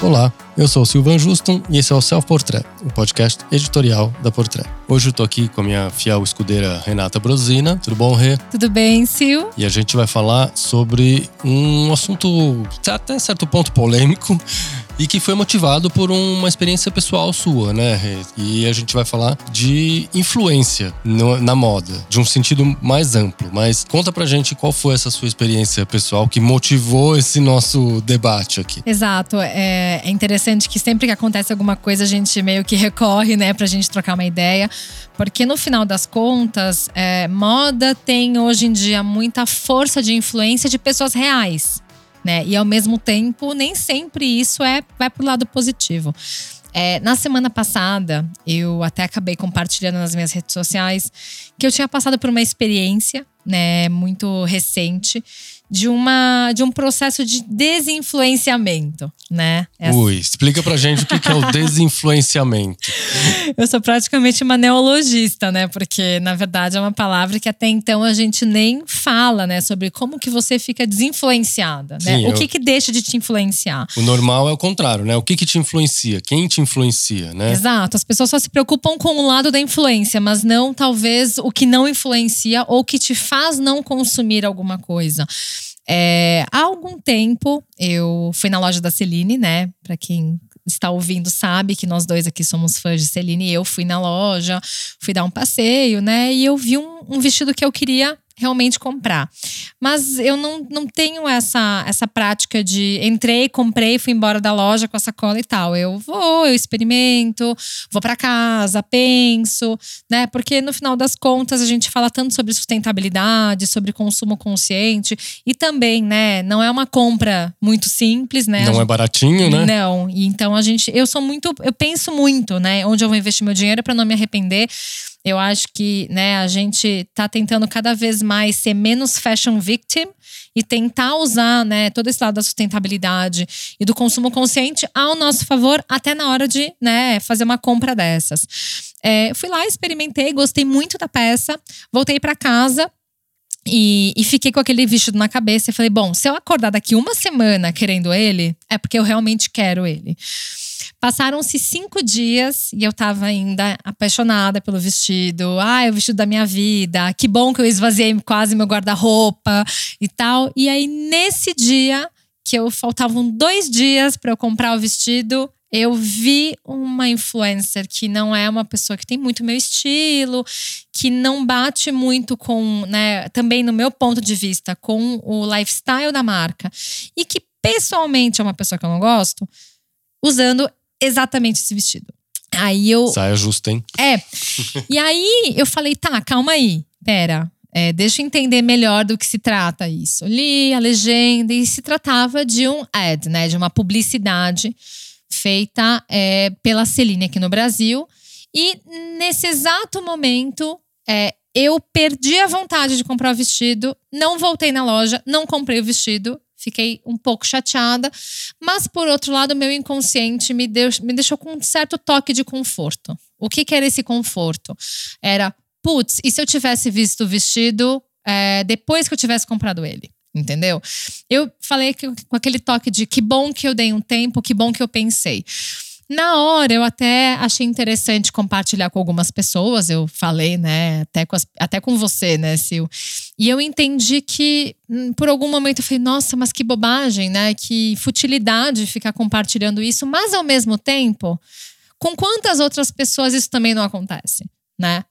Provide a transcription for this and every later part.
Olá, eu sou o Silvan Juston e esse é o Self Portrait, o podcast editorial da Portrait. Hoje eu tô aqui com a minha fiel escudeira Renata Brosina. Tudo bom, Rê? Tudo bem, Sil? E a gente vai falar sobre um assunto até certo ponto polêmico, e que foi motivado por uma experiência pessoal sua, né? E a gente vai falar de influência no, na moda, de um sentido mais amplo. Mas conta pra gente qual foi essa sua experiência pessoal que motivou esse nosso debate aqui. Exato. É, é interessante que sempre que acontece alguma coisa, a gente meio que recorre, né, pra gente trocar uma ideia. Porque no final das contas, é, moda tem hoje em dia muita força de influência de pessoas reais né? E ao mesmo tempo, nem sempre isso é vai para o lado positivo. É, na semana passada, eu até acabei compartilhando nas minhas redes sociais que eu tinha passado por uma experiência, né, muito recente de, uma, de um processo de desinfluenciamento, né? Essa... Ui, explica pra gente o que é o desinfluenciamento. Eu sou praticamente uma neologista, né? Porque, na verdade, é uma palavra que até então a gente nem fala, né? Sobre como que você fica desinfluenciada, né? Sim, o que eu... que deixa de te influenciar. O normal é o contrário, né? O que que te influencia? Quem te influencia, né? Exato. As pessoas só se preocupam com o lado da influência, mas não, talvez, o que não influencia ou que te faz não consumir alguma coisa. É, há algum tempo eu fui na loja da Celine, né? Para quem está ouvindo sabe que nós dois aqui somos fãs de Celine. Eu fui na loja, fui dar um passeio, né? E eu vi um, um vestido que eu queria realmente comprar. Mas eu não, não tenho essa, essa prática de entrei, comprei, fui embora da loja com a sacola e tal. Eu vou, eu experimento, vou para casa, penso, né? Porque no final das contas a gente fala tanto sobre sustentabilidade, sobre consumo consciente e também, né, não é uma compra muito simples, né? Não gente, é baratinho, né? Não. E então a gente, eu sou muito, eu penso muito, né, onde eu vou investir meu dinheiro para não me arrepender. Eu acho que né, a gente está tentando cada vez mais ser menos fashion victim e tentar usar né, todo esse lado da sustentabilidade e do consumo consciente ao nosso favor, até na hora de né, fazer uma compra dessas. É, fui lá, experimentei, gostei muito da peça, voltei para casa. E, e, fiquei com aquele vestido na cabeça e falei: bom, se eu acordar daqui uma semana querendo ele, é porque eu realmente quero ele. Passaram-se cinco dias e eu tava ainda apaixonada pelo vestido. Ah, é o vestido da minha vida. Que bom que eu esvaziei quase meu guarda-roupa e tal. E aí, nesse dia, que eu faltavam dois dias para eu comprar o vestido, eu vi uma influencer que não é uma pessoa que tem muito meu estilo, que não bate muito com, né, também no meu ponto de vista, com o lifestyle da marca. E que pessoalmente é uma pessoa que eu não gosto, usando exatamente esse vestido. Aí eu. Saia justa, hein? É. e aí eu falei, tá, calma aí. Pera. É, deixa eu entender melhor do que se trata isso. Li a legenda e se tratava de um ad, né? De uma publicidade feita é, pela Celine aqui no Brasil. E nesse exato momento, é, eu perdi a vontade de comprar o vestido, não voltei na loja, não comprei o vestido Fiquei um pouco chateada, mas por outro lado, meu inconsciente me, deu, me deixou com um certo toque de conforto. O que, que era esse conforto? Era, putz, e se eu tivesse visto o vestido é, depois que eu tivesse comprado ele? Entendeu? Eu falei que, com aquele toque de que bom que eu dei um tempo, que bom que eu pensei. Na hora, eu até achei interessante compartilhar com algumas pessoas. Eu falei, né, até com, as, até com você, né, Sil? E eu entendi que, hum, por algum momento, eu falei, nossa, mas que bobagem, né? Que futilidade ficar compartilhando isso. Mas, ao mesmo tempo, com quantas outras pessoas isso também não acontece, né?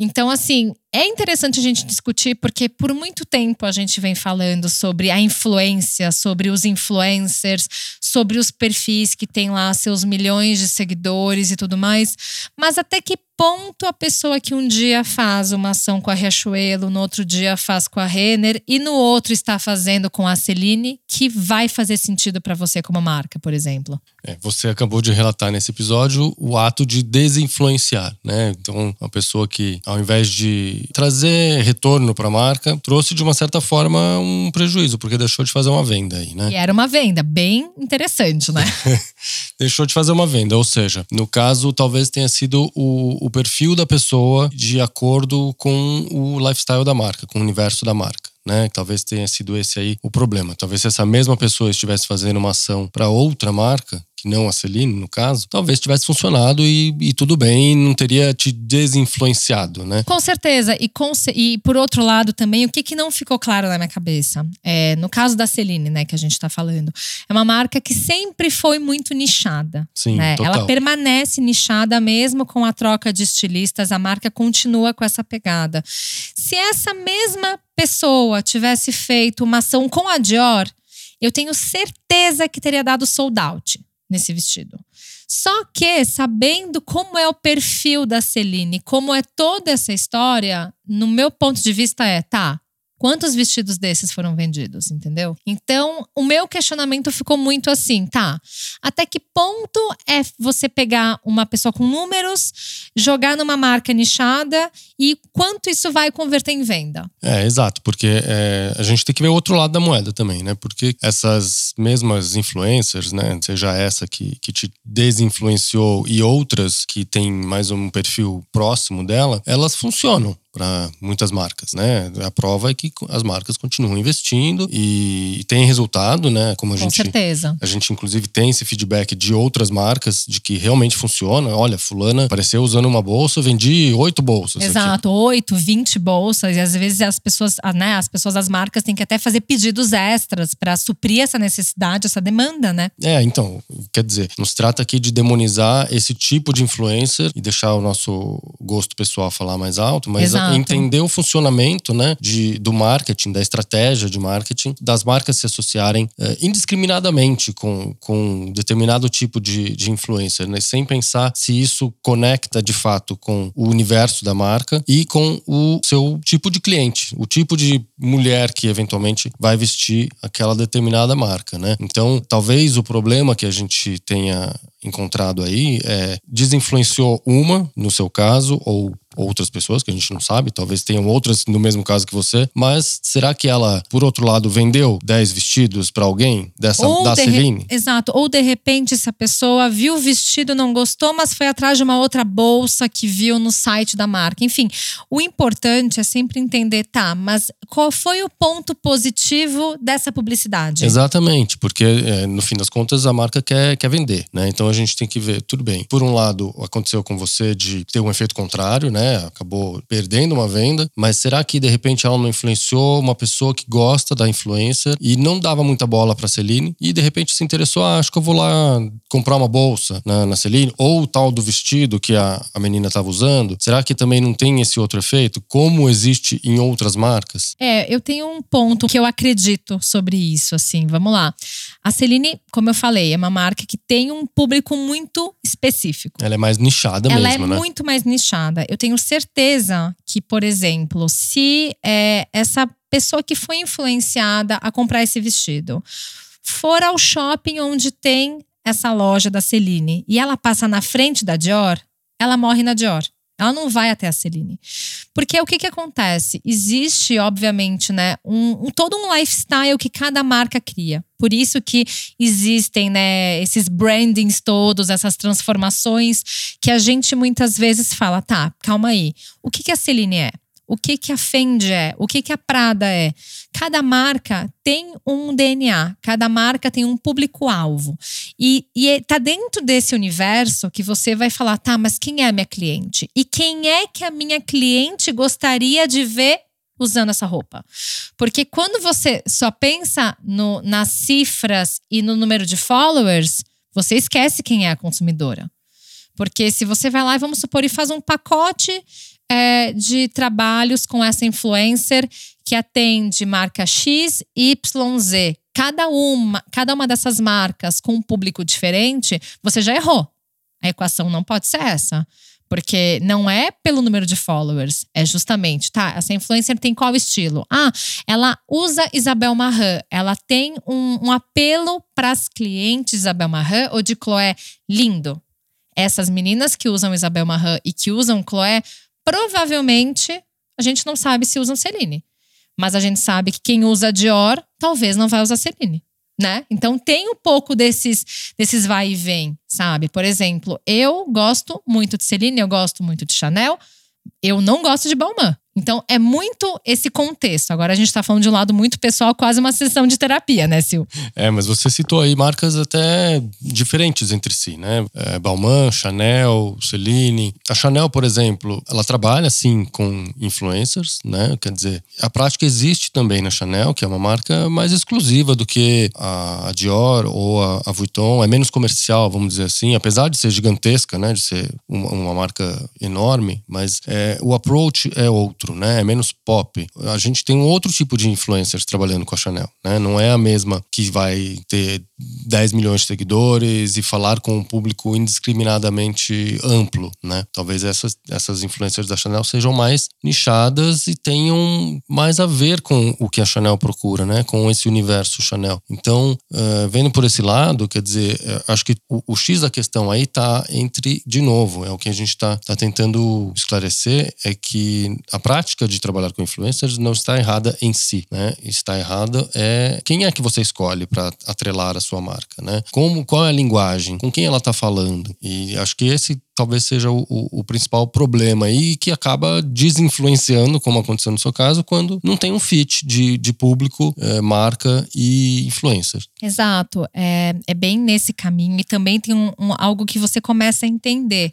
Então, assim, é interessante a gente discutir, porque por muito tempo a gente vem falando sobre a influência, sobre os influencers, sobre os perfis que têm lá seus milhões de seguidores e tudo mais. Mas até que ponto a pessoa que um dia faz uma ação com a Riachuelo, no outro dia faz com a Renner e no outro está fazendo com a Celine, que vai fazer sentido para você como marca, por exemplo? É, você acabou de relatar nesse episódio o ato de desinfluenciar, né? Então, uma pessoa que, ao invés de trazer retorno para a marca, trouxe de uma certa forma um prejuízo, porque deixou de fazer uma venda aí, né? E era uma venda bem interessante, né? deixou de fazer uma venda, ou seja, no caso, talvez tenha sido o, o perfil da pessoa de acordo com o lifestyle da marca, com o universo da marca. Né? Talvez tenha sido esse aí o problema. Talvez se essa mesma pessoa estivesse fazendo uma ação para outra marca, que não a Celine, no caso, talvez tivesse funcionado e, e tudo bem, não teria te desinfluenciado, né? Com certeza. E, com, e por outro lado também, o que, que não ficou claro na minha cabeça? É, no caso da Celine, né, que a gente tá falando, é uma marca que sempre foi muito nichada. Sim, né? total. Ela permanece nichada mesmo com a troca de estilistas, a marca continua com essa pegada. Se essa mesma pessoa tivesse feito uma ação com a Dior, eu tenho certeza que teria dado sold out nesse vestido. Só que, sabendo como é o perfil da Celine, como é toda essa história, no meu ponto de vista é, tá, Quantos vestidos desses foram vendidos, entendeu? Então, o meu questionamento ficou muito assim, tá? Até que ponto é você pegar uma pessoa com números, jogar numa marca nichada e quanto isso vai converter em venda? É, exato, porque é, a gente tem que ver o outro lado da moeda também, né? Porque essas mesmas influencers, né? Seja essa que, que te desinfluenciou e outras que têm mais um perfil próximo dela, elas funcionam para muitas marcas, né? A prova é que as marcas continuam investindo e tem resultado, né? Como a Com gente, certeza. a gente inclusive tem esse feedback de outras marcas de que realmente funciona. Olha, fulana apareceu usando uma bolsa, vendi oito bolsas. Exato, 8, 20 bolsas. E às vezes as pessoas, ah, né, as pessoas das marcas têm que até fazer pedidos extras para suprir essa necessidade, essa demanda, né? É, então, quer dizer, não se trata aqui de demonizar esse tipo de influencer e deixar o nosso gosto pessoal falar mais alto, mas Exato. Entender o funcionamento, né, de, do marketing, da estratégia de marketing, das marcas se associarem eh, indiscriminadamente com, com determinado tipo de, de influencer, né, sem pensar se isso conecta de fato com o universo da marca e com o seu tipo de cliente, o tipo de mulher que eventualmente vai vestir aquela determinada marca, né? Então, talvez o problema que a gente tenha encontrado aí é desinfluenciou uma, no seu caso, ou outras pessoas que a gente não sabe, talvez tenham outras no mesmo caso que você, mas será que ela, por outro lado, vendeu 10 vestidos para alguém dessa da de re- Celine? Exato. Ou de repente essa pessoa viu o vestido, não gostou, mas foi atrás de uma outra bolsa que viu no site da marca. Enfim, o importante é sempre entender, tá, mas qual foi o ponto positivo dessa publicidade? Exatamente, porque é, no fim das contas a marca quer, quer vender, né? Então a gente tem que ver, tudo bem. Por um lado, aconteceu com você de ter um efeito contrário, né? Acabou perdendo uma venda, mas será que de repente ela não influenciou uma pessoa que gosta da influencer e não dava muita bola pra Celine e de repente se interessou, ah, acho que eu vou lá comprar uma bolsa na, na Celine ou o tal do vestido que a, a menina estava usando? Será que também não tem esse outro efeito? Como existe em outras marcas? É, eu tenho um ponto que eu acredito sobre isso, assim, vamos lá. A Celine, como eu falei, é uma marca que tem um público muito específico. Ela é mais nichada Ela mesmo, é né? muito mais nichada. Eu tenho certeza que, por exemplo, se é, essa pessoa que foi influenciada a comprar esse vestido for ao shopping onde tem essa loja da Celine e ela passa na frente da Dior, ela morre na Dior. Ela não vai até a Celine. Porque o que, que acontece? Existe, obviamente, né, um, um- todo um lifestyle que cada marca cria. Por isso que existem, né, esses brandings todos, essas transformações que a gente muitas vezes fala, tá, calma aí. O que, que a Celine é? O que, que a Fendi é? O que, que a Prada é? Cada marca tem um DNA, cada marca tem um público-alvo. E, e é- tá dentro desse universo que você vai falar, tá, mas quem é a minha cliente? E quem é que a minha cliente gostaria de ver usando essa roupa? Porque quando você só pensa no- nas cifras e no número de followers, você esquece quem é a consumidora. Porque se você vai lá e vamos supor e faz um pacote é, de trabalhos com essa influencer que atende marca X, Y, Z. Cada uma, cada uma dessas marcas com um público diferente, você já errou. A equação não pode ser essa. Porque não é pelo número de followers, é justamente, tá? Essa influencer tem qual estilo? Ah, ela usa Isabel Marran, ela tem um, um apelo para as clientes Isabel Marran ou de Chloé lindo. Essas meninas que usam Isabel Marran e que usam Chloé, provavelmente a gente não sabe se usam Celine. Mas a gente sabe que quem usa Dior talvez não vai usar Celine. Né? Então tem um pouco desses, desses vai e vem, sabe? Por exemplo, eu gosto muito de Celine, eu gosto muito de Chanel, eu não gosto de Balmain. Então, é muito esse contexto. Agora a gente está falando de um lado muito pessoal, quase uma sessão de terapia, né, Sil? É, mas você citou aí marcas até diferentes entre si, né? É, Balmain, Chanel, Celine. A Chanel, por exemplo, ela trabalha, sim, com influencers, né? Quer dizer, a prática existe também na Chanel, que é uma marca mais exclusiva do que a Dior ou a Vuitton. É menos comercial, vamos dizer assim, apesar de ser gigantesca, né? De ser uma, uma marca enorme, mas é, o approach é outro né? É menos pop. A gente tem um outro tipo de influencers trabalhando com a Chanel, né? Não é a mesma que vai ter 10 milhões de seguidores e falar com um público indiscriminadamente amplo, né? Talvez essas, essas influencers da Chanel sejam mais nichadas e tenham mais a ver com o que a Chanel procura, né? Com esse universo Chanel. Então, uh, vendo por esse lado, quer dizer, uh, acho que o, o, X da questão aí tá entre, de novo, é o que a gente está tá tentando esclarecer, é que a prática de trabalhar com influencers não está errada em si, né? Está errada é quem é que você escolhe para atrelar a sua marca, né? Como, qual é a linguagem, com quem ela está falando. E acho que esse talvez seja o, o, principal problema aí que acaba desinfluenciando, como aconteceu no seu caso, quando não tem um fit de, de público, é, marca e influencer. Exato, é, é bem nesse caminho e também tem um, um, algo que você começa a entender.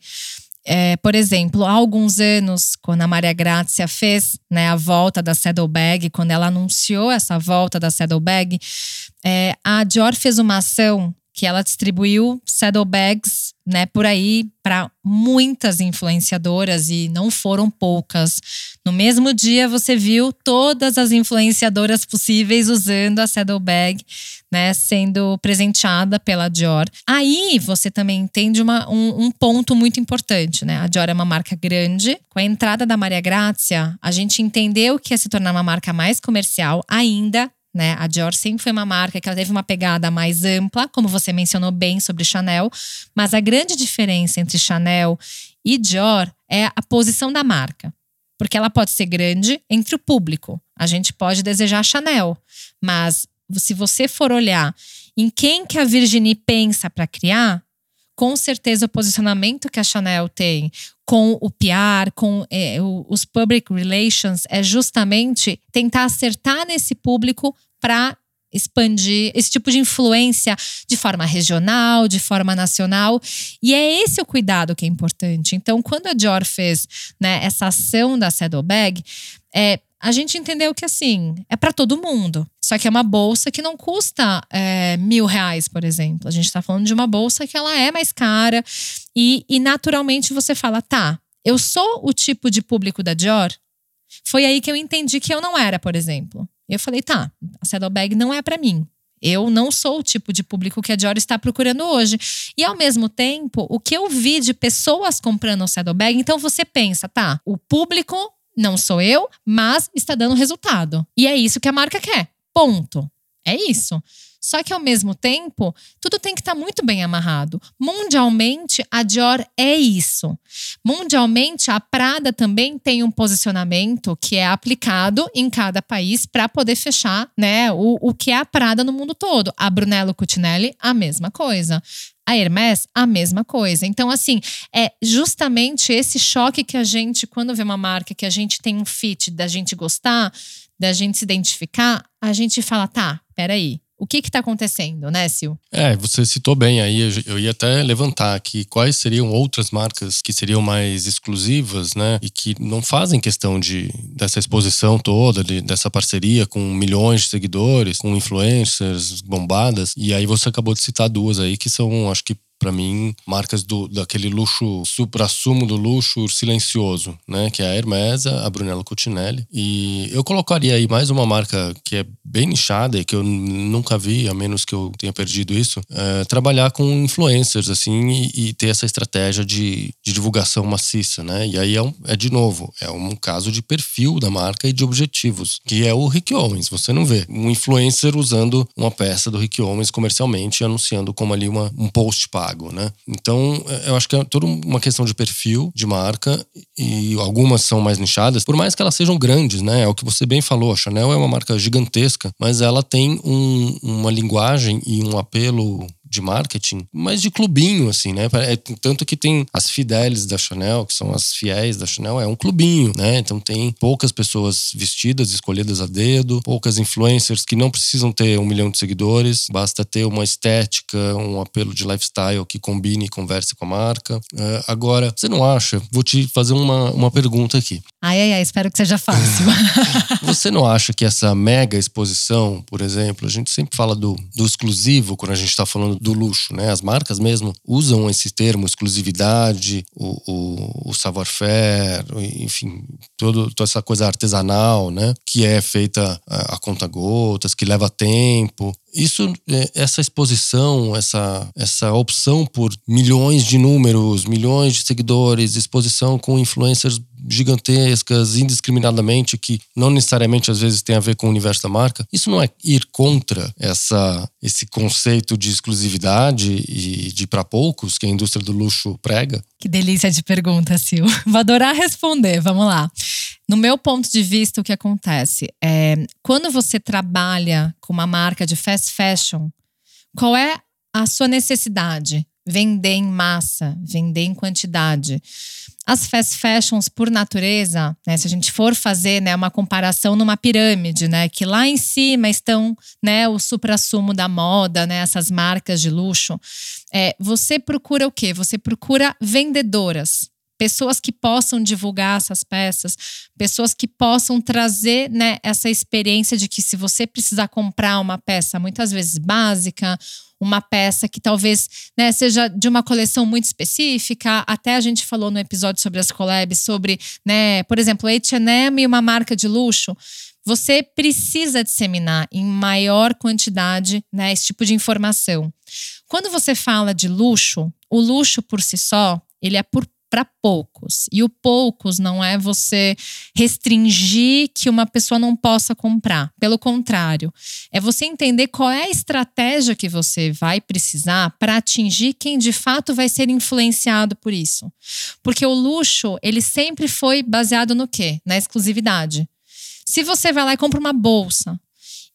É, por exemplo, há alguns anos, quando a Maria Grazia fez né, a volta da Saddlebag, quando ela anunciou essa volta da Saddlebag, é, a Dior fez uma ação que ela distribuiu saddlebags, né, por aí para muitas influenciadoras e não foram poucas. No mesmo dia você viu todas as influenciadoras possíveis usando a saddlebag, né, sendo presenteada pela Dior. Aí você também entende uma, um, um, ponto muito importante, né? A Dior é uma marca grande. Com a entrada da Maria Grazia, a gente entendeu que ia se tornar uma marca mais comercial ainda né? A Dior sempre foi uma marca que ela teve uma pegada mais ampla, como você mencionou bem sobre Chanel, mas a grande diferença entre Chanel e Dior é a posição da marca. Porque ela pode ser grande entre o público. A gente pode desejar Chanel, mas se você for olhar em quem que a Virginie pensa para criar, com certeza o posicionamento que a Chanel tem com o PR, com é, os public relations, é justamente tentar acertar nesse público para expandir esse tipo de influência de forma regional, de forma nacional. E é esse o cuidado que é importante. Então, quando a Dior fez né, essa ação da Saddlebag, é, a gente entendeu que assim, é para todo mundo. Só que é uma bolsa que não custa é, mil reais, por exemplo. A gente está falando de uma bolsa que ela é mais cara. E, e naturalmente você fala, tá, eu sou o tipo de público da Dior? Foi aí que eu entendi que eu não era, por exemplo. Eu falei, tá, a saddlebag não é para mim. Eu não sou o tipo de público que a Dior está procurando hoje. E ao mesmo tempo, o que eu vi de pessoas comprando o saddlebag, então você pensa, tá, o público não sou eu, mas está dando resultado. E é isso que a marca quer. Ponto. É isso. Só que ao mesmo tempo, tudo tem que estar tá muito bem amarrado. Mundialmente, a Dior é isso. Mundialmente, a Prada também tem um posicionamento que é aplicado em cada país para poder fechar, né, o, o que é a Prada no mundo todo. A Brunello Cucinelli, a mesma coisa. A Hermès, a mesma coisa. Então, assim, é justamente esse choque que a gente, quando vê uma marca que a gente tem um fit da gente gostar, da gente se identificar, a gente fala, tá, peraí, o que está acontecendo, né, Sil? É, você citou bem aí, eu ia até levantar aqui quais seriam outras marcas que seriam mais exclusivas, né, e que não fazem questão de dessa exposição toda, de, dessa parceria com milhões de seguidores, com influencers bombadas. E aí você acabou de citar duas aí que são, acho que para mim, marcas do, daquele luxo, supra-sumo do luxo silencioso, né? Que é a Hermes, a Brunello Cucinelli. E eu colocaria aí mais uma marca que é bem nichada e que eu nunca vi, a menos que eu tenha perdido isso, é trabalhar com influencers, assim, e, e ter essa estratégia de, de, divulgação maciça, né? E aí é, um, é, de novo, é um caso de perfil da marca e de objetivos, que é o Rick Owens. Você não vê um influencer usando uma peça do Rick Owens comercialmente, anunciando como ali uma, um post pago né? Então, é, eu acho que é toda uma questão de perfil de marca e algumas são mais nichadas, por mais que elas sejam grandes, né? É o que você bem falou, a Chanel é uma marca gigantesca, mas ela tem um, uma linguagem e um apelo de marketing, mas de clubinho, assim, né? É, tanto que tem as fidelis da Chanel, que são as fiéis da Chanel, é um clubinho, né? Então tem poucas pessoas vestidas, escolhidas a dedo, poucas influencers que não precisam ter um milhão de seguidores, basta ter uma estética, um apelo de lifestyle que combine e converse com a marca. É, agora, você não acha? Vou te fazer uma, uma pergunta aqui. Ai, ai, ai, espero que seja fácil. você não acha que essa mega exposição, por exemplo, a gente sempre fala do, do exclusivo quando a gente está falando do luxo, né? As marcas mesmo usam esse termo exclusividade, o, o, o savoir-faire, enfim, todo, toda essa coisa artesanal, né? Que é feita a, a conta gotas, que leva tempo. Isso, é, essa exposição, essa, essa opção por milhões de números, milhões de seguidores, exposição com influencers gigantescas, indiscriminadamente, que não necessariamente às vezes tem a ver com o universo da marca, isso não é ir contra essa, esse conceito de exclusividade e de para poucos que a indústria do luxo prega? Que delícia de pergunta, Sil. Vou adorar responder. Vamos lá. No meu ponto de vista, o que acontece é quando você trabalha com uma marca de fast fashion, qual é a sua necessidade? Vender em massa, vender em quantidade. As fast fashions, por natureza, né, se a gente for fazer né, uma comparação numa pirâmide, né, que lá em cima estão né, o supra-sumo da moda, né, essas marcas de luxo, é, você procura o quê? Você procura vendedoras pessoas que possam divulgar essas peças, pessoas que possam trazer né, essa experiência de que se você precisar comprar uma peça muitas vezes básica, uma peça que talvez né, seja de uma coleção muito específica. Até a gente falou no episódio sobre as collabs, sobre, né, por exemplo, H&M e uma marca de luxo. Você precisa disseminar em maior quantidade né, esse tipo de informação. Quando você fala de luxo, o luxo por si só, ele é por para poucos. E o poucos não é você restringir que uma pessoa não possa comprar. Pelo contrário, é você entender qual é a estratégia que você vai precisar para atingir quem de fato vai ser influenciado por isso. Porque o luxo, ele sempre foi baseado no quê? Na exclusividade. Se você vai lá e compra uma bolsa,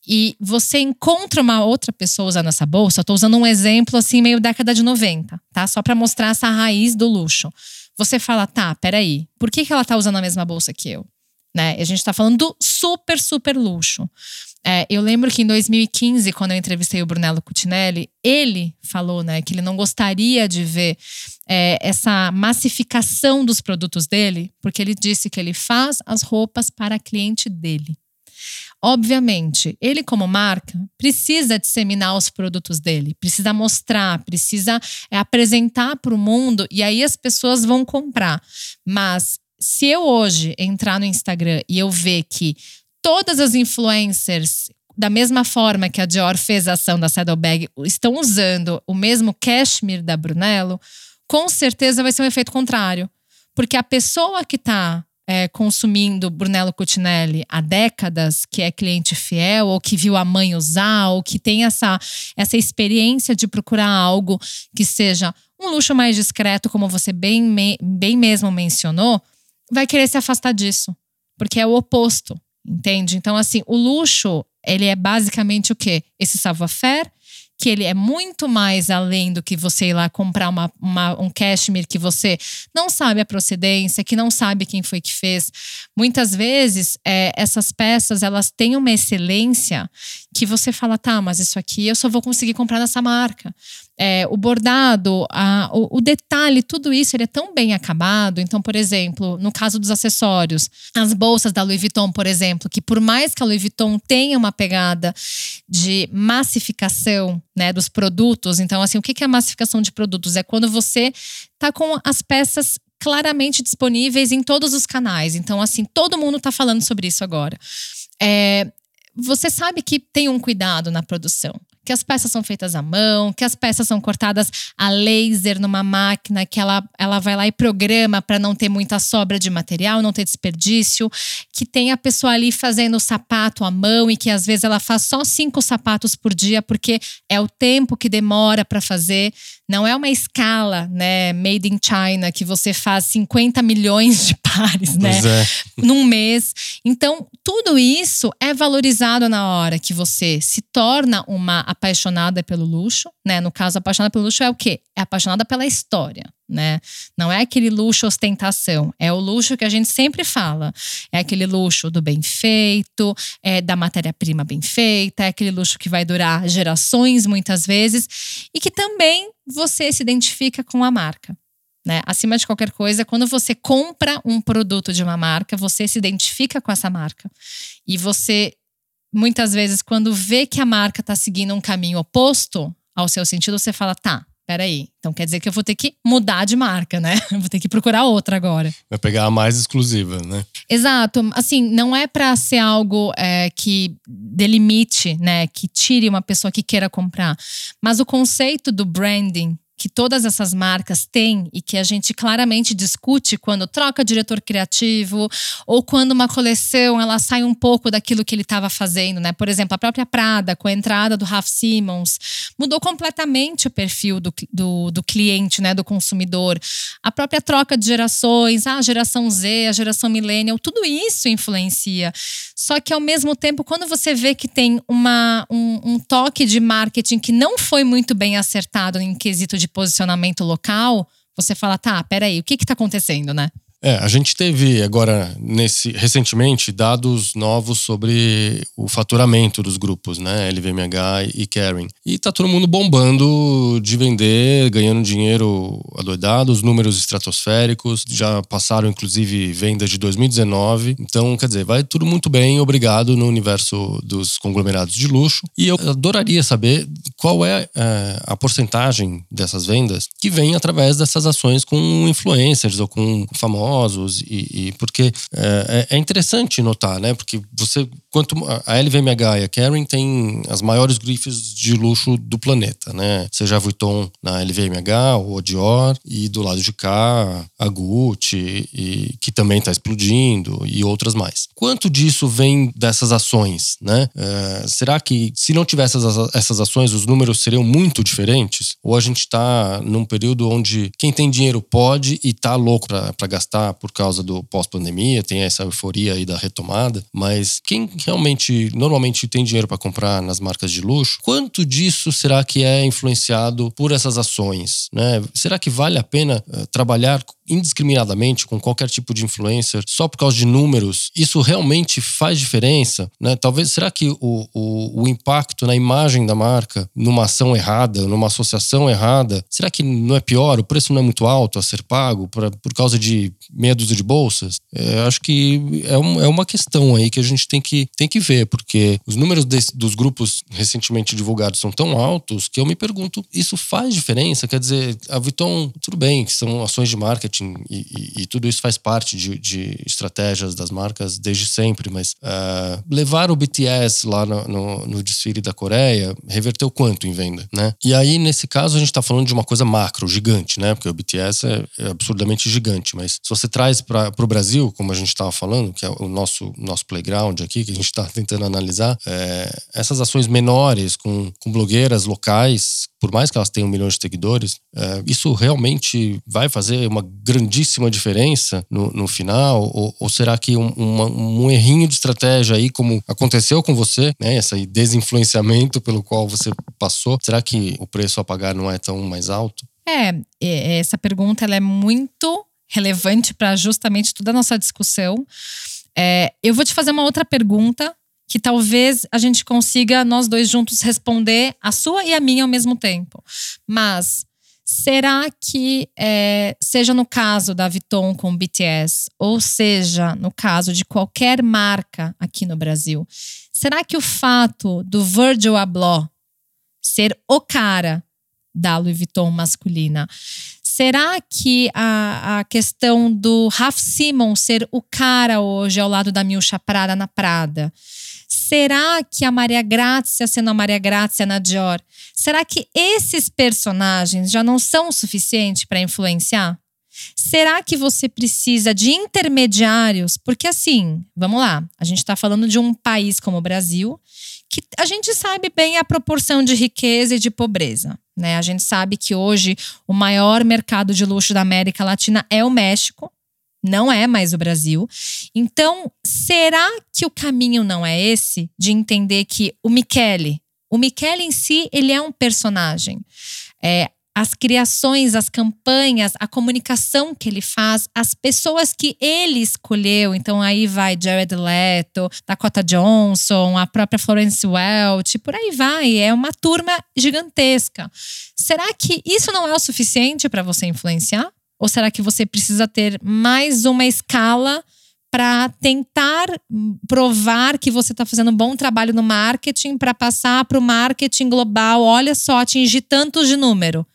e você encontra uma outra pessoa usando essa bolsa, tô usando um exemplo assim meio década de 90, tá? Só para mostrar essa raiz do luxo você fala, tá, peraí, por que, que ela tá usando a mesma bolsa que eu? Né? A gente tá falando do super, super luxo. É, eu lembro que em 2015, quando eu entrevistei o Brunello Cucinelli, ele falou né, que ele não gostaria de ver é, essa massificação dos produtos dele, porque ele disse que ele faz as roupas para cliente dele. Obviamente, ele, como marca, precisa disseminar os produtos dele, precisa mostrar, precisa é, apresentar para o mundo e aí as pessoas vão comprar. Mas se eu hoje entrar no Instagram e eu ver que todas as influencers da mesma forma que a Dior fez a ação da Saddlebag, estão usando o mesmo cashmere da Brunello, com certeza vai ser um efeito contrário. Porque a pessoa que está é, consumindo Brunello Cucinelli há décadas, que é cliente fiel, ou que viu a mãe usar, ou que tem essa, essa experiência de procurar algo que seja um luxo mais discreto, como você bem, me, bem mesmo mencionou, vai querer se afastar disso. Porque é o oposto, entende? Então, assim, o luxo, ele é basicamente o quê? Esse savoir-faire que ele é muito mais além do que você ir lá comprar uma, uma, um cashmere que você não sabe a procedência, que não sabe quem foi que fez. Muitas vezes, é, essas peças, elas têm uma excelência que você fala, tá, mas isso aqui eu só vou conseguir comprar nessa marca é, o bordado, a, o, o, detalhe, tudo isso ele é tão bem acabado. Então, por exemplo, no caso dos acessórios, as bolsas da Louis Vuitton, por exemplo, que por mais que a Louis Vuitton tenha uma pegada de massificação né, dos produtos, então, assim, o que é massificação de produtos? É quando você tá com as peças claramente disponíveis em todos os canais. Então, assim, todo mundo está falando sobre isso agora. É, você sabe que tem um cuidado na produção que as peças são feitas à mão, que as peças são cortadas a laser numa máquina que ela, ela vai lá e programa para não ter muita sobra de material, não ter desperdício, que tem a pessoa ali fazendo o sapato à mão e que às vezes ela faz só cinco sapatos por dia porque é o tempo que demora para fazer. Não é uma escala, né, made in China que você faz 50 milhões de pares, né, é. num mês. Então, tudo isso é valorizado na hora que você se torna uma apaixonada pelo luxo, né? No caso, apaixonada pelo luxo é o quê? É apaixonada pela história, né? Não é aquele luxo ostentação, é o luxo que a gente sempre fala. É aquele luxo do bem feito, é da matéria-prima bem feita, é aquele luxo que vai durar gerações muitas vezes e que também você se identifica com a marca. Né? Acima de qualquer coisa, quando você compra um produto de uma marca, você se identifica com essa marca. E você, muitas vezes, quando vê que a marca está seguindo um caminho oposto ao seu sentido, você fala: tá, peraí, então quer dizer que eu vou ter que mudar de marca, né? Vou ter que procurar outra agora. Vai pegar a mais exclusiva, né? Exato. Assim, não é para ser algo é, que delimite, né? Que tire uma pessoa que queira comprar. Mas o conceito do branding que todas essas marcas têm e que a gente claramente discute quando troca diretor criativo ou quando uma coleção ela sai um pouco daquilo que ele estava fazendo, né? Por exemplo, a própria Prada, com a entrada do Raf Simons, mudou completamente o perfil do, do, do cliente, né? Do consumidor. A própria troca de gerações, a geração Z, a geração millennial, tudo isso influencia. Só que ao mesmo tempo, quando você vê que tem uma, um, um toque de marketing que não foi muito bem acertado em quesito de de posicionamento local, você fala, tá, peraí, o que está acontecendo, né? É, a gente teve agora, nesse recentemente, dados novos sobre o faturamento dos grupos, né? LVMH e Kering. E tá todo mundo bombando de vender, ganhando dinheiro adoidado, os números estratosféricos, já passaram inclusive vendas de 2019. Então, quer dizer, vai tudo muito bem, obrigado no universo dos conglomerados de luxo. E eu adoraria saber qual é, é a porcentagem dessas vendas que vem através dessas ações com influencers ou com famosos famosos e, e porque é, é, é, interessante notar, né? Porque você quanto a LVMH e a Kering têm as maiores grifes de luxo do planeta, né? Seja a Vuitton na LVMH ou a Dior e do lado de cá a Gucci e que também está explodindo e outras mais. Quanto disso vem dessas ações, né? É, será que se não tivesse essas, essas ações os números seriam muito diferentes? Ou a gente está num período onde quem tem dinheiro pode e tá louco para gastar por causa do pós-pandemia, tem essa euforia aí da retomada, mas quem realmente, normalmente tem dinheiro para comprar nas marcas de luxo, quanto disso será que é influenciado por essas ações? Né? Será que vale a pena uh, trabalhar indiscriminadamente com qualquer tipo de influencer só por causa de números? Isso realmente faz diferença? Né? Talvez, será que o, o, o impacto na imagem da marca, numa ação errada, numa associação errada, será que não é pior? O preço não é muito alto a ser pago pra, por causa de meia dúzia de bolsas? É, acho que é, um, é uma questão aí que a gente tem que, tem que ver, porque os números dos grupos recentemente divulgados são tão altos que eu me pergunto, isso faz diferença? Quer dizer, a Vuitton, tudo bem, que são ações de marketing e, e, e tudo isso faz parte de, de, estratégias das marcas desde sempre, mas uh, levar o BTS lá no, no, no, desfile da Coreia reverteu quanto em venda, né? E aí, nesse caso, a gente está falando de uma coisa macro, gigante, né? Porque o BTS é, é absurdamente gigante, mas se você traz para o Brasil, como a gente estava falando, que é o nosso, nosso playground aqui, que a gente está tentando analisar, é, essas ações menores com, com blogueiras locais, por mais que elas tenham milhões de seguidores, é, isso realmente vai fazer uma grandíssima diferença no, no final? Ou, ou, será que um, um errinho de estratégia aí, como aconteceu com você, né, esse desinfluenciamento pelo qual você passou, será que o preço a pagar não é tão mais alto? É, essa pergunta ela é muito relevante para justamente toda a nossa discussão. É, eu vou te fazer uma outra pergunta que talvez a gente consiga nós dois juntos responder a sua e a minha ao mesmo tempo. Mas será que é, seja no caso da Vuitton com o BTS ou seja no caso de qualquer marca aqui no Brasil, será que o fato do Virgil Abloh ser o cara da Louis Vuitton masculina Será que a, a questão do Raf Simon ser o cara hoje ao lado da Milcha Prada na Prada? Será que a Maria Grazia sendo a Maria Grazia na Dior? Será que esses personagens já não são o suficiente para influenciar? Será que você precisa de intermediários? Porque assim, vamos lá, a gente está falando de um país como o Brasil que a gente sabe bem a proporção de riqueza e de pobreza. Né? A gente sabe que hoje o maior mercado de luxo da América Latina é o México, não é mais o Brasil. Então, será que o caminho não é esse de entender que o Michele, O Michele em si, ele é um personagem. É, as criações, as campanhas, a comunicação que ele faz, as pessoas que ele escolheu. Então aí vai Jared Leto, Dakota Johnson, a própria Florence Welch, por aí vai. É uma turma gigantesca. Será que isso não é o suficiente para você influenciar? Ou será que você precisa ter mais uma escala para tentar provar que você está fazendo um bom trabalho no marketing para passar para o marketing global? Olha só, atingir tantos de número.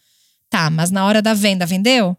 Tá, mas na hora da venda, vendeu?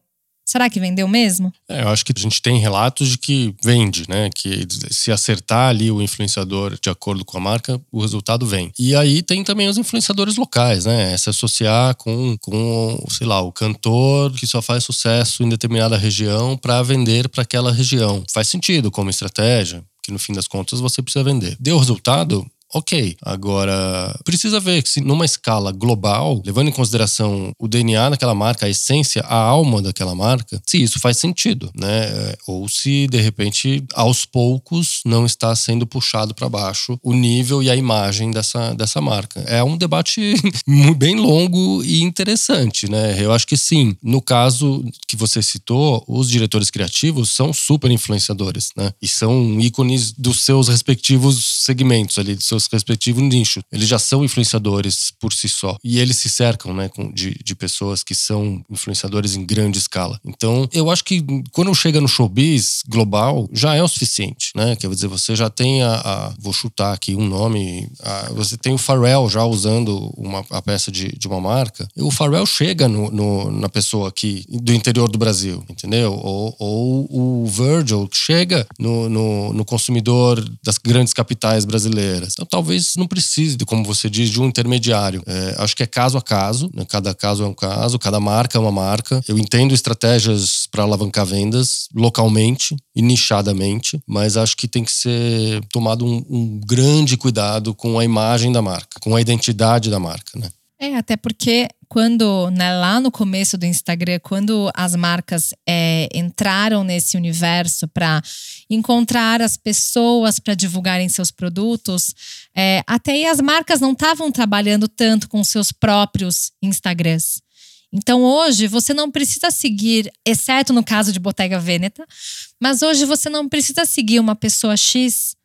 Será que vendeu mesmo? É, eu acho que a gente tem relatos de que vende, né? Que se acertar ali o influenciador de acordo com a marca, o resultado vem. E aí tem também os influenciadores locais, né? É se associar com, com sei lá, o cantor que só faz sucesso em determinada região para vender para aquela região. Faz sentido como estratégia, que no fim das contas você precisa vender. Deu resultado? Ok. Agora, precisa ver se numa escala global, levando em consideração o DNA daquela marca, a essência, a alma daquela marca, se isso faz sentido, né? Ou se de repente, aos poucos, não está sendo puxado para baixo o nível e a imagem dessa, dessa marca. É um debate bem longo e interessante, né? Eu acho que sim. No caso que você citou, os diretores criativos são super influenciadores, né? E são ícones dos seus respectivos segmentos ali, dos seus seus respectivos nichos. Eles já são influenciadores por si só. E eles se cercam, né, de, de pessoas que são influenciadores em grande escala. Então, eu acho que quando chega no showbiz global, já é o suficiente, né? Quer dizer, você já tem a. a vou chutar aqui um nome. A, você tem o Pharrell já usando uma, a peça de, de uma marca. O Pharrell chega no, no, na pessoa aqui do interior do Brasil, entendeu? Ou, ou o Virgil chega no, no, no consumidor das grandes capitais brasileiras. Então, talvez não precise, como você diz, de um intermediário. É, acho que é caso a caso, né? cada caso é um caso, cada marca é uma marca. Eu entendo estratégias para alavancar vendas localmente e nichadamente, mas acho que tem que ser tomado um, um grande cuidado com a imagem da marca, com a identidade da marca, né? É, até porque quando, né, lá no começo do Instagram, quando as marcas é, entraram nesse universo para encontrar as pessoas para divulgarem seus produtos, é, até aí as marcas não estavam trabalhando tanto com seus próprios Instagrams. Então hoje você não precisa seguir, exceto no caso de Bottega Veneta, mas hoje você não precisa seguir uma pessoa X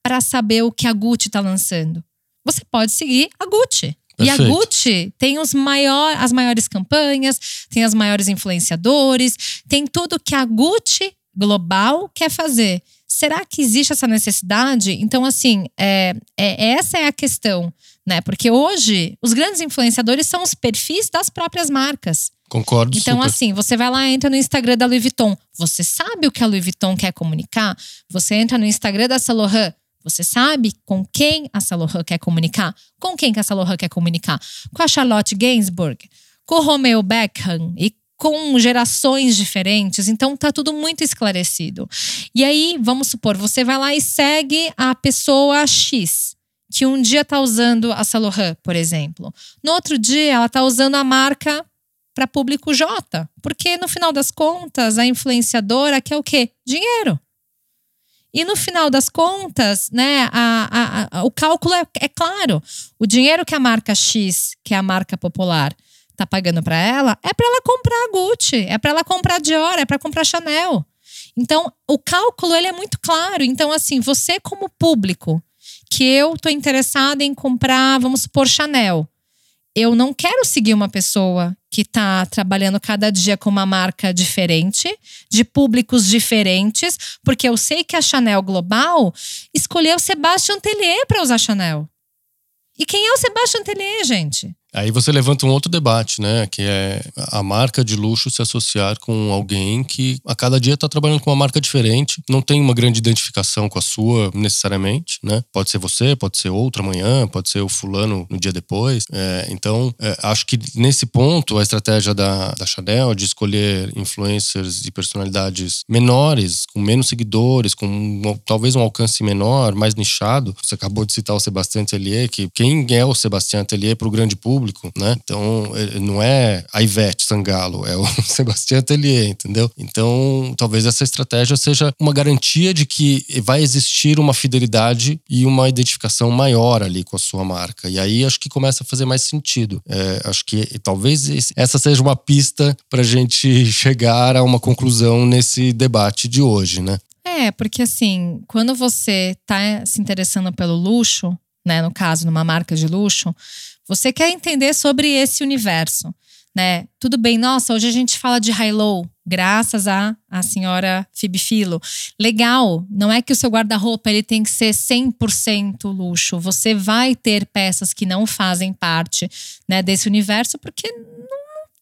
para saber o que a Gucci está lançando. Você pode seguir a Gucci. Perfeito. E a Gucci tem os maior, as maiores campanhas, tem as maiores influenciadores, tem tudo que a Gucci global quer fazer. Será que existe essa necessidade? Então, assim, é, é, essa é a questão, né? Porque hoje os grandes influenciadores são os perfis das próprias marcas. Concordo. Então, super. assim, você vai lá, entra no Instagram da Louis Vuitton. Você sabe o que a Louis Vuitton quer comunicar? Você entra no Instagram da Saint Laurent. Você sabe com quem a Saint quer comunicar? Com quem que a Saint quer comunicar? Com a Charlotte Gainsbourg, com o Romeo Beckham e com gerações diferentes, então tá tudo muito esclarecido. E aí, vamos supor, você vai lá e segue a pessoa X, que um dia tá usando a Saint por exemplo. No outro dia, ela tá usando a marca para público J, porque no final das contas, a influenciadora quer o quê? Dinheiro. E no final das contas, né, a, a, a, o cálculo é, é, claro. O dinheiro que a marca X, que é a marca popular, tá pagando para ela, é para ela comprar a Gucci, é para ela comprar Dior, é para comprar Chanel. Então, o cálculo ele é muito claro. Então, assim, você como público, que eu tô interessada em comprar, vamos supor, Chanel. Eu não quero seguir uma pessoa que está trabalhando cada dia com uma marca diferente, de públicos diferentes, porque eu sei que a Chanel Global escolheu Sebastian Tellier para usar Chanel. E quem é o Sebastian Tellier, gente? Aí você levanta um outro debate, né? Que é a marca de luxo se associar com alguém que a cada dia está trabalhando com uma marca diferente, não tem uma grande identificação com a sua necessariamente, né? Pode ser você, pode ser outro amanhã, pode ser o fulano no dia depois. É, então, é, acho que nesse ponto, a estratégia da, da Chanel de escolher influencers e personalidades menores, com menos seguidores, com um, talvez um alcance menor, mais nichado. Você acabou de citar o Sebastião Tellier, que quem é o Sebastião Tellier para o grande público? Público, né? Então, não é a Ivete Sangalo, é o Sebastião Atelier, entendeu? Então, talvez essa estratégia seja uma garantia de que vai existir uma fidelidade e uma identificação maior ali com a sua marca. E aí acho que começa a fazer mais sentido. É, acho que talvez essa seja uma pista para a gente chegar a uma conclusão nesse debate de hoje, né? É, porque assim, quando você está se interessando pelo luxo, né, no caso, numa marca de luxo, você quer entender sobre esse universo, né? Tudo bem, nossa, hoje a gente fala de high-low, graças a a senhora Philo. Legal, não é que o seu guarda-roupa ele tem que ser 100% luxo. Você vai ter peças que não fazem parte, né, desse universo porque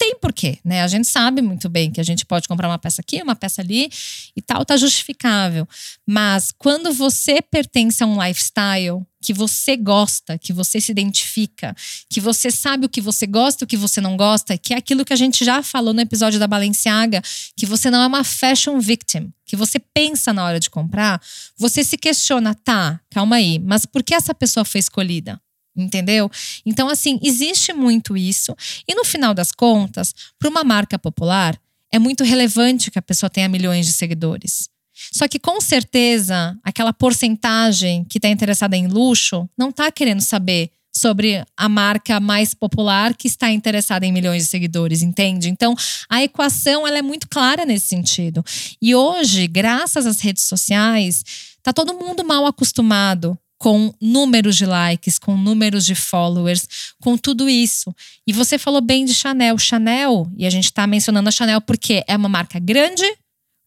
tem porquê, né? A gente sabe muito bem que a gente pode comprar uma peça aqui, uma peça ali e tal, tá justificável. Mas quando você pertence a um lifestyle que você gosta, que você se identifica, que você sabe o que você gosta o que você não gosta, que é aquilo que a gente já falou no episódio da Balenciaga, que você não é uma fashion victim, que você pensa na hora de comprar, você se questiona, tá, calma aí, mas por que essa pessoa foi escolhida? Entendeu? Então, assim, existe muito isso. E no final das contas, para uma marca popular, é muito relevante que a pessoa tenha milhões de seguidores. Só que com certeza, aquela porcentagem que está interessada em luxo não está querendo saber sobre a marca mais popular que está interessada em milhões de seguidores, entende? Então, a equação ela é muito clara nesse sentido. E hoje, graças às redes sociais, tá todo mundo mal acostumado com números de likes, com números de followers, com tudo isso. E você falou bem de Chanel. Chanel, e a gente está mencionando a Chanel porque é uma marca grande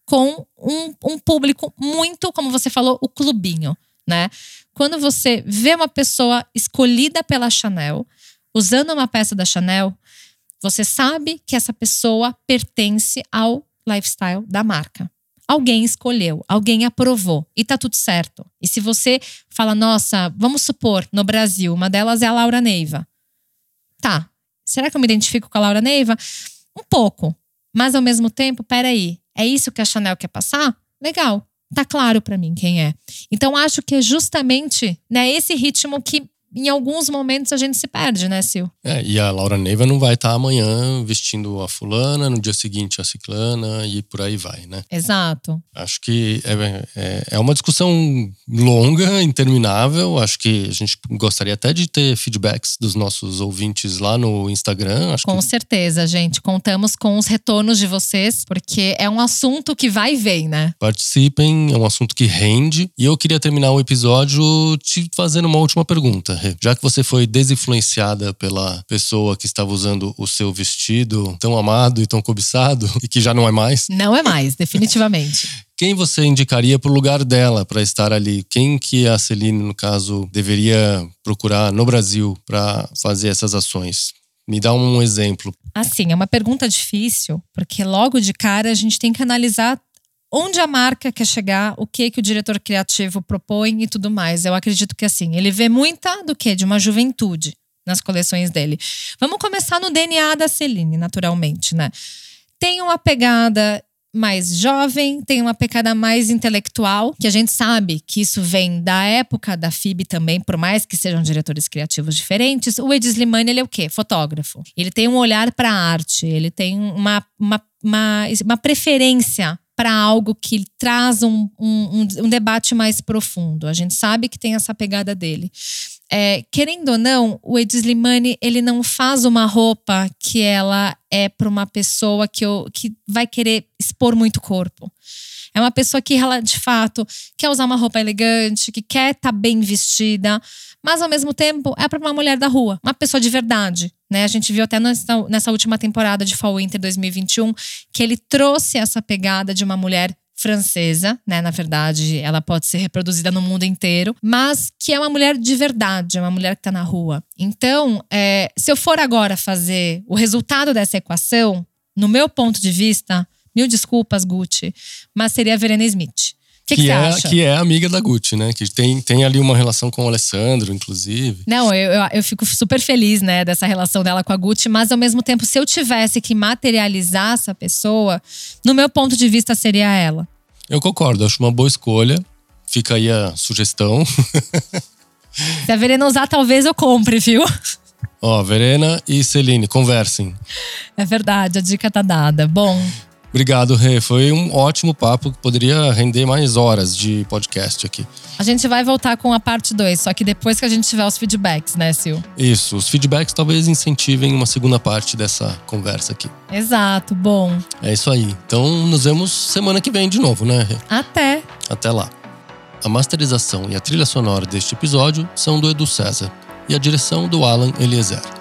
com um, um público muito, como você falou, o clubinho, né? Quando você vê uma pessoa escolhida pela Chanel, usando uma peça da Chanel, você sabe que essa pessoa pertence ao lifestyle da marca alguém escolheu, alguém aprovou e tá tudo certo. E se você fala, nossa, vamos supor, no Brasil, uma delas é a Laura Neiva. Tá, será que eu me identifico com a Laura Neiva? Um pouco. Mas ao mesmo tempo, peraí, é isso que a Chanel quer passar? Legal, tá claro para mim quem é. Então acho que é justamente né, esse ritmo que em alguns momentos a gente se perde, né, Sil? É, e a Laura Neiva não vai estar amanhã vestindo a fulana, no dia seguinte a ciclana e por aí vai, né? Exato. Acho que é, é, é uma discussão longa, interminável. Acho que a gente gostaria até de ter feedbacks dos nossos ouvintes lá no Instagram. Acho com que... certeza, gente. Contamos com os retornos de vocês, porque é um assunto que vai e vem, né? Participem, é um assunto que rende. E eu queria terminar o episódio te fazendo uma última pergunta já que você foi desinfluenciada pela pessoa que estava usando o seu vestido tão amado e tão cobiçado e que já não é mais. Não é mais, definitivamente. Quem você indicaria para o lugar dela para estar ali? Quem que a Celine, no caso, deveria procurar no Brasil para fazer essas ações? Me dá um exemplo. Assim, é uma pergunta difícil, porque logo de cara a gente tem que analisar onde a marca quer chegar, o que que o diretor criativo propõe e tudo mais. Eu acredito que assim, ele vê muita do que de uma juventude nas coleções dele. Vamos começar no DNA da Celine, naturalmente, né? Tem uma pegada mais jovem, tem uma pegada mais intelectual, que a gente sabe que isso vem da época da FIB também, por mais que sejam diretores criativos diferentes. O Ed Slimane, ele é o quê? Fotógrafo. Ele tem um olhar para a arte, ele tem uma, uma, uma, uma preferência para algo que traz um, um, um, debate mais profundo. A gente sabe que tem essa pegada dele. É, querendo ou não, o Ed Slimani ele não faz uma roupa que ela é para uma pessoa que, eu, que vai querer expor muito corpo. É uma pessoa que ela, de fato, quer usar uma roupa elegante, que quer estar tá bem vestida, mas ao mesmo tempo é para uma mulher da rua, uma pessoa de verdade. Né? A gente viu até nessa, nessa última temporada de Fall Winter 2021 que ele trouxe essa pegada de uma mulher francesa, né? Na verdade, ela pode ser reproduzida no mundo inteiro, mas que é uma mulher de verdade, é uma mulher que está na rua. Então, é, se eu for agora fazer o resultado dessa equação, no meu ponto de vista, mil desculpas, Gucci, mas seria a Verena Smith. Que, que, que, é, acha? que é amiga da Gucci, né? Que tem, tem ali uma relação com o Alessandro, inclusive. Não, eu, eu, eu, fico super feliz, né, dessa relação dela com a Gucci, mas ao mesmo tempo, se eu tivesse que materializar essa pessoa, no meu ponto de vista, seria ela. Eu concordo, acho uma boa escolha. Fica aí a sugestão. Se a Verena usar, talvez eu compre, viu? Ó, Verena e Celine, conversem. É verdade, a dica tá dada. Bom, Obrigado, Rê. Foi um ótimo papo que poderia render mais horas de podcast aqui. a gente vai voltar com a parte 2, só que depois que a gente tiver os feedbacks, né, Sil? Isso, os feedbacks talvez incentivem uma segunda parte dessa conversa aqui. Exato, bom. É isso aí. Então, nos vemos semana que vem de novo, né, Rê? Até! Até lá. A masterização e a trilha sonora deste episódio são do Edu César e a direção do Alan Eliezer.